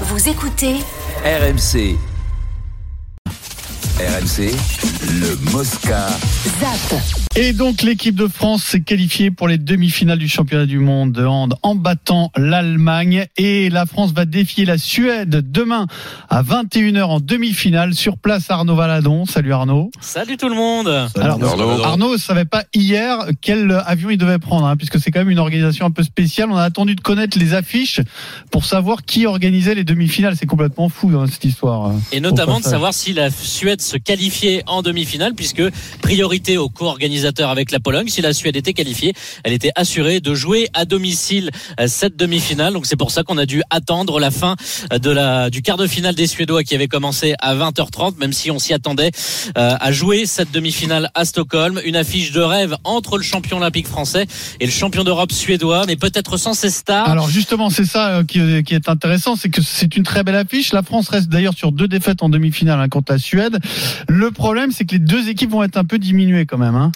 Vous écoutez RMC. RMC, le Mosca. ZAP. Et donc l'équipe de France s'est qualifiée pour les demi-finales du championnat du monde de hand en battant l'Allemagne et la France va défier la Suède demain à 21h en demi-finale sur place Arnaud Valadon. Salut Arnaud. Salut tout le monde. Alors Arnaud ne savait pas hier quel avion il devait prendre hein, puisque c'est quand même une organisation un peu spéciale. On a attendu de connaître les affiches pour savoir qui organisait les demi-finales. C'est complètement fou hein, cette histoire. Et notamment de savoir si la Suède se qualifiait en demi-finale puisque priorité au co-organisateur avec la Pologne. Si la Suède était qualifiée, elle était assurée de jouer à domicile euh, cette demi-finale. Donc c'est pour ça qu'on a dû attendre la fin euh, de la, du quart de finale des Suédois qui avait commencé à 20h30, même si on s'y attendait euh, à jouer cette demi-finale à Stockholm. Une affiche de rêve entre le champion olympique français et le champion d'Europe suédois, mais peut-être sans ses stars. Alors justement, c'est ça qui, est intéressant, c'est que c'est une très belle affiche. La France reste d'ailleurs sur deux défaites en demi-finale hein, contre la Suède. Le problème, c'est que les deux équipes vont être un peu diminuées quand même. Hein.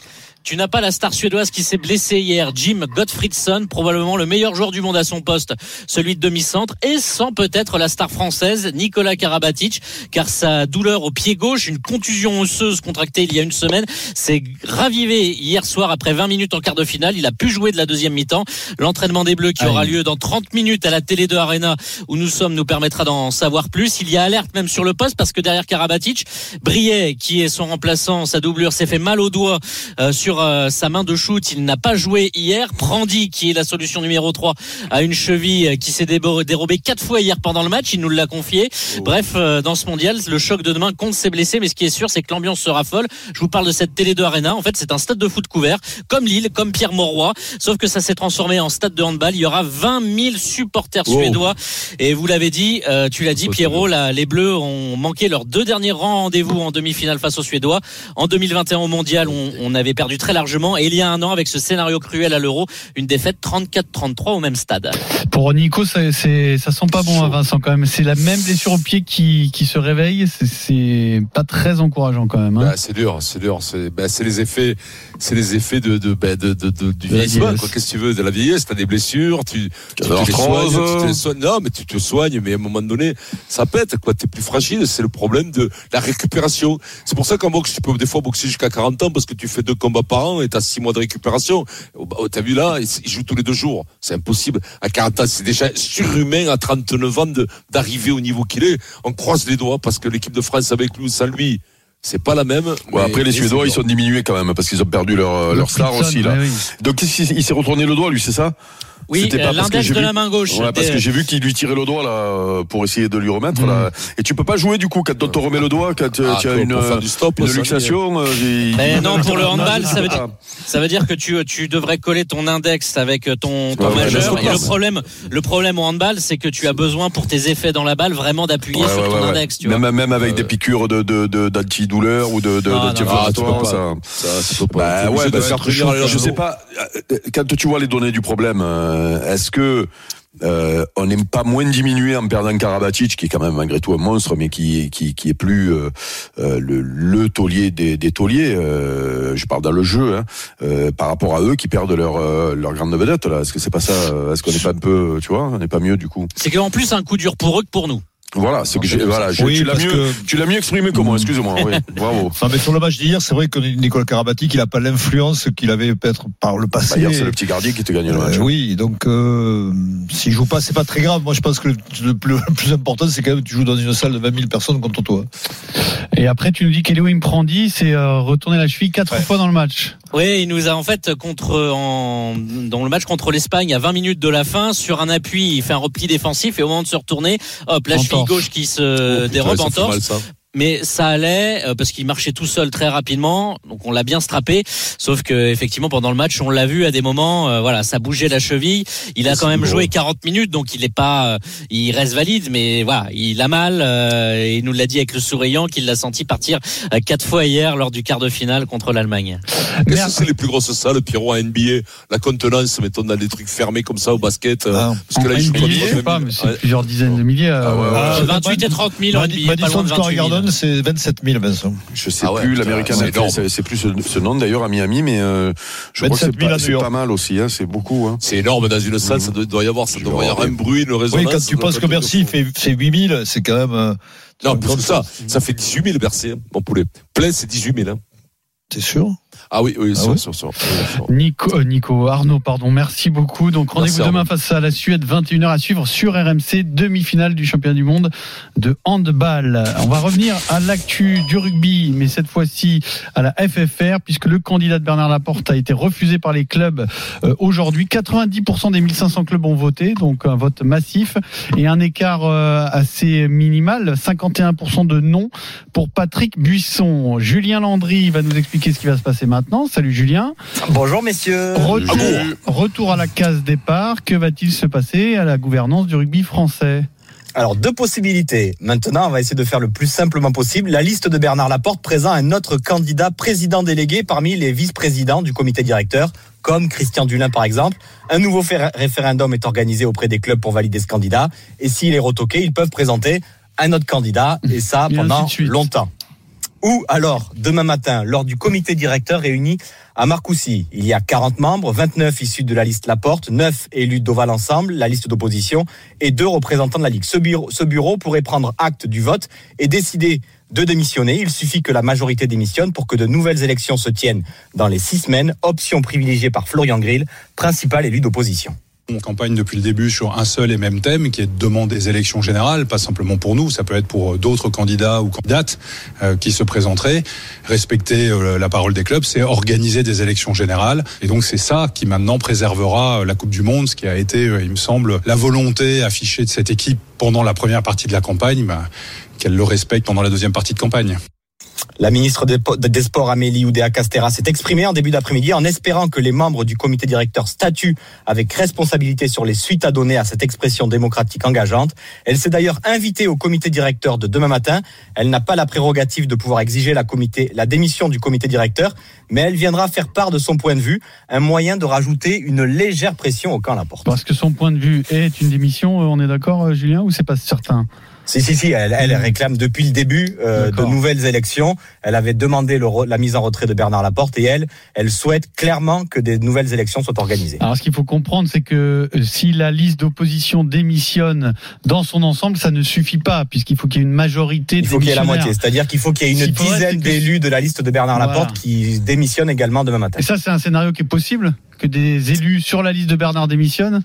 Tu n'as pas la star suédoise qui s'est blessée hier, Jim Gottfriedson, probablement le meilleur joueur du monde à son poste, celui de demi-centre, et sans peut-être la star française, Nicolas Karabatic, car sa douleur au pied gauche, une contusion osseuse contractée il y a une semaine, s'est ravivée hier soir après 20 minutes en quart de finale. Il a pu jouer de la deuxième mi-temps. L'entraînement des Bleus qui aura lieu dans 30 minutes à la télé de Arena où nous sommes nous permettra d'en savoir plus. Il y a alerte même sur le poste parce que derrière Karabatic, Briet, qui est son remplaçant, sa doublure s'est fait mal au doigt euh, sur euh, sa main de shoot. Il n'a pas joué hier. Prandi, qui est la solution numéro 3, a une cheville qui s'est dérobée quatre fois hier pendant le match. Il nous l'a confié. Oh. Bref, euh, dans ce mondial, le choc de demain compte ses blessés. Mais ce qui est sûr, c'est que l'ambiance sera folle. Je vous parle de cette télé de Arena. En fait, c'est un stade de foot couvert, comme Lille, comme Pierre Mauroy. Sauf que ça s'est transformé en stade de handball. Il y aura 20 000 supporters oh. suédois. Et vous l'avez dit, euh, tu l'as dit, Pierrot, les Bleus ont manqué leurs deux derniers rendez-vous en demi-finale face aux Suédois. En 2021 au mondial, on, on avait perdu très largement. Et il y a un an, avec ce scénario cruel à l'Euro, une défaite 34-33 au même stade. Pour Nico, ça, ça sent pas bon, à hein, Vincent, quand même. C'est la même blessure au pied qui, qui se réveille. C'est, pas très encourageant, quand même. Hein. Bah, c'est dur, c'est dur. C'est, bah, c'est les effets, c'est les effets de, de, bah, de, de, de du vieillissement. Qu'est-ce que tu veux de la vieillesse? T'as des blessures, tu, tu, te les soignes, tu te les soignes. Non, mais tu te soignes, mais à un moment donné, ça pète. Quoi, t'es plus fragile. C'est le problème de la récupération. C'est pour ça qu'en boxe, tu peux des fois boxer jusqu'à 40 ans parce que tu fais deux combats par an et t'as six mois de récupération. Oh, t'as vu là, il joue tous les deux jours. C'est impossible. À 40 ans, c'est déjà surhumain à 39 ans d'arriver au niveau qu'il est. On croise les doigts parce que l'équipe de France avec lui ou sans lui, c'est pas la même. après les Suédois, ils sont diminués quand même parce qu'ils ont perdu leur, leur star aussi là. Donc il s'est retourné le doigt lui, c'est ça? Oui, l'index de la main gauche. Ouais, parce que j'ai vu qu'il lui tirait le doigt là pour essayer de lui remettre là. Et tu peux pas jouer du coup quand on te remet le doigt quand ah, tu as une, du stop, une luxation. Euh, Mais non, pour le handball, ça veut dire, ça veut dire que tu, tu devrais coller ton index avec ton, ton majeur. Et le problème, le problème au handball, c'est que tu as besoin pour tes effets dans la balle vraiment d'appuyer sur ton index. Tu même, même avec des piqûres de d'antidouleur ou de d'inflammatoire, ça. Ça, Bah ouais, je sais pas. Euh, quand tu vois les données du problème euh, est-ce que euh, on n'est pas moins diminué en perdant Karabatic, qui est quand même malgré tout un monstre, mais qui qui, est plus euh, le, taulier des, tauliers. je parle dans le jeu, hein, par rapport à eux qui perdent leur leur grande vedette. Là, est-ce que c'est pas ça Est-ce qu'on n'est pas un peu, tu vois, on n'est pas mieux du coup? C'est qu'en plus un coup dur pour eux que pour nous. Voilà, ce que j'ai, voilà, tu l'as mieux, tu l'as mieux exprimé que moi, excuse-moi, oui, bravo. Non, mais sur le match d'hier, c'est vrai que Nicolas Karabatic, il a pas l'influence qu'il avait peut-être par le passé. Bah, hier, c'est le petit gardien qui te gagne le match. Euh, oui, donc, euh, s'il joue pas, c'est pas très grave. Moi, je pense que le, plus, important, c'est quand même que tu joues dans une salle de 20 000 personnes contre toi. Et après, tu nous dis qu'Elohim Prandi c'est euh, retourner la cheville quatre fois dans le match. Oui, il nous a en fait contre en, dans le match contre l'Espagne à 20 minutes de la fin sur un appui, il fait un repli défensif et au moment de se retourner, hop, la cheville gauche qui se oh, dérobe en torse mais ça allait euh, parce qu'il marchait tout seul très rapidement, donc on l'a bien strappé. Sauf que effectivement pendant le match, on l'a vu à des moments, euh, voilà, ça bougeait la cheville. Il a quand même joué 40 minutes, donc il est pas, euh, il reste valide, mais voilà, il a mal. et il nous l'a dit avec le souriant qu'il l'a senti partir quatre fois hier lors du quart de finale contre l'Allemagne. Qu'est-ce que c'est les plus grosses salles, Pierrot à NBA La contenance, mettons dans des trucs fermés comme ça au basket. Ah, parce que là, il joue pas, mais c'est plusieurs dizaines de milliers. Ah, 28 et 30 000 en NBA, pas loin de 28 000. C'est 27 000, Vincent. Je sais ah plus, l'américain c'est plus ce, nom d'ailleurs à Miami, mais euh, je crois que c'est pas, mal aussi, hein, c'est beaucoup. Hein. C'est énorme dans une salle, ça doit y avoir, ça doit y avoir un bruit, une résonance. Oui, quand tu penses que Bercy fait, fait 8 000, c'est quand même. Euh, non, plus que ça, ça fait 18 000 Bercy, hein, mon poulet. Plein, c'est 18 000. Hein. T'es sûr? Ah oui, oui, ah sûr, sûr, Nico, euh, Nico, Arnaud, pardon, merci beaucoup. Donc rendez-vous demain face à la Suède, 21h à suivre sur RMC, demi-finale du championnat du monde de handball. On va revenir à l'actu du rugby, mais cette fois-ci à la FFR, puisque le candidat de Bernard Laporte a été refusé par les clubs euh, aujourd'hui. 90% des 1500 clubs ont voté, donc un vote massif et un écart euh, assez minimal, 51% de non pour Patrick Buisson. Julien Landry va nous expliquer ce qui va se passer maintenant maintenant. Salut Julien. Bonjour messieurs. Retour, à la case départ. Que va-t-il se passer à la gouvernance du rugby français alors, deux possibilités. Maintenant, on va essayer de faire le plus simplement possible. La liste de Bernard Laporte présente un autre candidat président délégué parmi les vice-présidents du comité directeur, comme Christian Dulin par exemple. Un nouveau référendum est organisé auprès des clubs pour valider ce candidat. Et s'il est retoqué, ils peuvent présenter un autre candidat, et ça pendant longtemps. Ou alors, demain matin, lors du comité directeur réuni à Marcoussis, il y a 40 membres, 29 issus de la liste Laporte, 9 élus d'Oval Ensemble, la liste d'opposition, et deux représentants de la Ligue. Ce bureau, pourrait prendre acte du vote et décider de démissionner. Il suffit que la majorité démissionne pour que de nouvelles élections se tiennent dans les six semaines, option privilégiée par Florian Grill, principal élu d'opposition. On campagne depuis le début sur un seul et même thème qui est de demander des élections générales, pas simplement pour nous, ça peut être pour euh, d'autres candidats ou candidates euh, qui se présenteraient. Respecter euh, la parole des clubs, c'est organiser des élections générales. Et donc c'est ça qui maintenant préservera la Coupe du Monde, ce qui a été, il me semble, la volonté affichée de cette équipe pendant la première partie de la campagne, bah, qu'elle le respecte pendant la deuxième partie de campagne. La ministre des Sports, Amélie Oudéa Castera, s'est exprimée en début d'après-midi en espérant que les membres du comité directeur statuent avec responsabilité sur les suites à donner à cette expression démocratique engageante. Elle s'est d'ailleurs invitée au comité directeur de demain matin. Elle n'a pas la prérogative de pouvoir exiger la, démission du comité directeur, mais elle viendra faire part de son point de vue, un moyen de rajouter une légère pression au camp Laporte. Parce que son point de vue est une démission, on est d'accord, euh, Julien, ou c'est pas certain? Si, si, si, elle, elle réclame depuis le début euh, de nouvelles élections. Elle avait demandé le, la mise en retrait de Bernard Laporte et elle, elle souhaite clairement que des nouvelles élections soient organisées. Alors, ce qu'il faut comprendre, c'est que euh, si la liste d'opposition démissionne dans son ensemble, ça ne suffit pas, puisqu'il faut qu'il y ait une majorité. Il faut qu'il y ait la moitié, c'est-à-dire qu'il faut qu'il y ait une dizaine d'élus de la liste de Bernard Laporte qui démissionnent également demain matin. Et ça, c'est un scénario qui est possible que des élus sur la liste de Bernard démissionnent?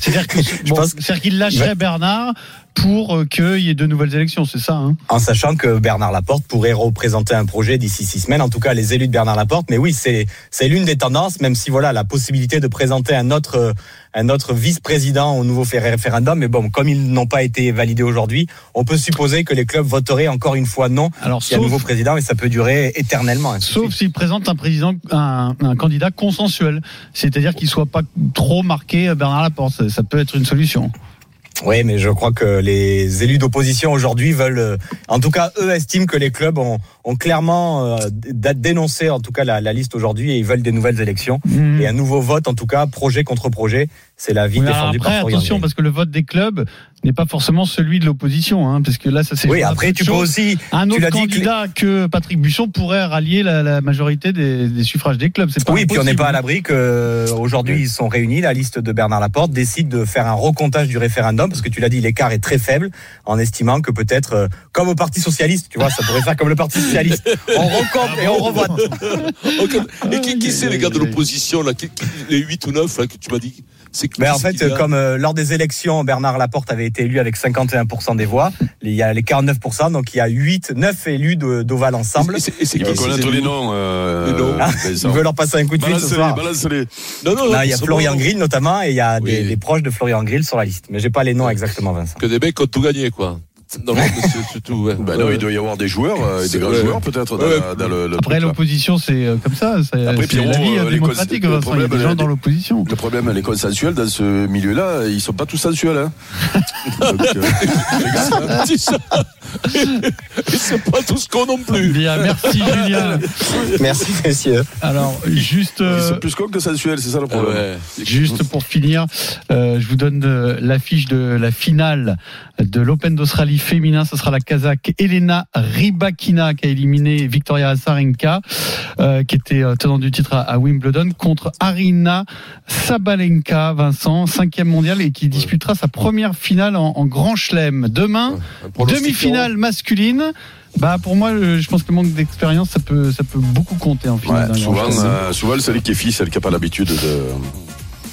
C'est-à-dire qu'il lâcherait Bernard pour euh, qu'il y ait de nouvelles élections, c'est ça hein En sachant que Bernard Laporte pourrait représenter un projet d'ici six semaines, en tout cas les élus de Bernard Laporte. Mais oui, c'est c'est l'une des tendances, même si voilà la possibilité de présenter un autre un autre vice-président au nouveau référendum. Mais bon, comme ils n'ont pas été validés aujourd'hui, on peut supposer que les clubs voteraient encore une fois non. Alors, s'il y a un nouveau président, et ça peut durer éternellement. Sauf s'il présente un président, un, un candidat consensuel, c'est-à-dire qu'il soit pas trop marqué Bernard Laporte. Ça peut être une solution. Oui, mais je crois que les élus d'opposition aujourd'hui veulent, euh, en tout cas, eux estiment que les clubs ont, ont clairement euh, dénoncé, en tout cas, la, la liste aujourd'hui et ils veulent des nouvelles élections mmh. et un nouveau vote, en tout cas, projet contre projet. C'est la vie défendue après, par Attention, parce que le vote des clubs n'est pas forcément celui de l'opposition, hein, parce que là, ça c'est. Oui, après, tu peux aussi. Un autre candidat que Patrick Buisson pourrait rallier la, la majorité des, des, suffrages des clubs. Pas oui, puis on n'est pas à l'abri qu'aujourd'hui, ils sont réunis. La liste de Bernard Laporte décide de faire un recomptage du référendum, parce que tu l'as dit, l'écart est très faible, en estimant que peut-être, euh, comme au Parti Socialiste, tu vois, ça pourrait faire comme le Parti Socialiste. On recompte et on revote. et qui, qui c'est les gars de l'opposition, là, les 8 ou 9 là, que tu m'as dit mais en fait, comme euh, lors des élections, Bernard Laporte avait été élu avec 51% des voix. Il y a les 49%, donc il y a 8, 9 élus d'Oval ensemble. Et c'est connaître les noms. Euh, ah, il veut leur passer un coup de fil ce soir. Non, non, Là, il y a Florian Grill notamment, et il y a des, des, proches de Florian Grill sur la liste. Mais j'ai pas les noms exactement, Vincent. Que des mecs ont tout gagné, quoi. Non, surtout. Ouais. Ben non, il doit y avoir des joueurs, euh, des grands joueurs peut-être dans, dans, le, le Après l'opposition, c'est euh, comme ça. C'est Après, Pierrot, la vie euh, démocratique. Le problème, il y a des gens dans l'opposition. Le problème, les consensuels dans ce milieu-là, ils sont pas tous sensuels. Hein. Donc, euh, c'est pas tout ce qu'on non plus. Bien, merci Julien. Merci, messieurs. Alors, juste. Ils euh, plus con que sensuels, c'est ça le problème. ouais. Juste pour finir, euh, je vous donne euh, l'affiche de la finale de l'Open d'Australie féminin. Ce sera la Kazakh Elena Rybakina qui a éliminé Victoria Azarenka, euh, qui était tenante du titre à, à Wimbledon, contre Arina Sabalenka, Vincent, cinquième mondiale, et qui disputera sa première finale en, en Grand Chelem. Demain, Un demi-finale masculine. Bah pour moi, le- je pense que le manque d'expérience, ça peut, ça peut beaucoup compter en finale. Ouais, souvent, euh, souvent, celui qui est fille, celle qui n'a pas l'habitude de.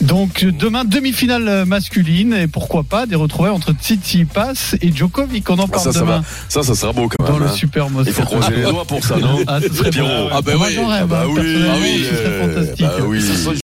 Donc euh, demain demi-finale euh, masculine et pourquoi pas des retrouvailles entre Tsitsipas et Djokovic. On en parle ça, ça demain va. Ça, ça sera beau quand dans même. le hein. Super Il Moscato. faut croiser les doigts pour ça, non Ah, ce serait Pierrot. Ah ben Moi, oui. j'en rêve, Ah bah hein, oui, ah oui, ce serait euh, fantastique. bah oui.